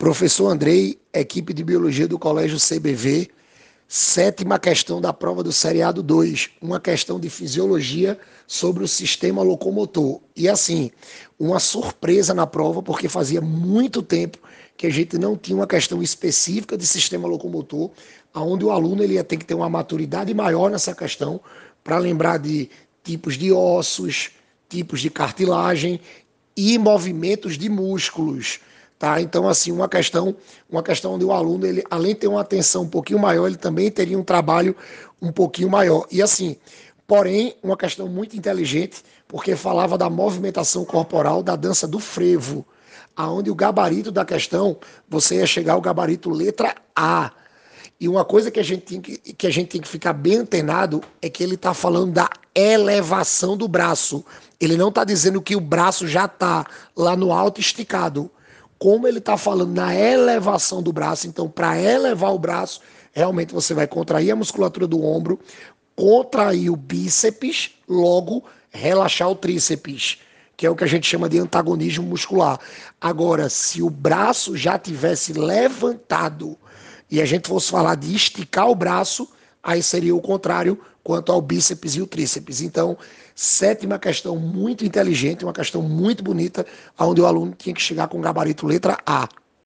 Professor Andrei, equipe de biologia do Colégio CBV, sétima questão da prova do seriado 2, uma questão de fisiologia sobre o sistema locomotor. E assim, uma surpresa na prova, porque fazia muito tempo que a gente não tinha uma questão específica de sistema locomotor, onde o aluno ele ia ter que ter uma maturidade maior nessa questão, para lembrar de tipos de ossos, tipos de cartilagem e movimentos de músculos. Tá? Então, assim, uma questão, uma questão onde o aluno, ele, além de ter uma atenção um pouquinho maior, ele também teria um trabalho um pouquinho maior. E assim, porém, uma questão muito inteligente, porque falava da movimentação corporal da dança do frevo, aonde o gabarito da questão, você ia chegar ao gabarito letra A. E uma coisa que a gente tem que, que, a gente tem que ficar bem antenado é que ele está falando da elevação do braço. Ele não está dizendo que o braço já está lá no alto esticado como ele está falando na elevação do braço, então para elevar o braço, realmente você vai contrair a musculatura do ombro, contrair o bíceps, logo relaxar o tríceps, que é o que a gente chama de antagonismo muscular. Agora, se o braço já tivesse levantado e a gente fosse falar de esticar o braço, aí seria o contrário quanto ao bíceps e o tríceps. Então, sétima questão muito inteligente, uma questão muito bonita, onde o aluno tinha que chegar com gabarito letra A.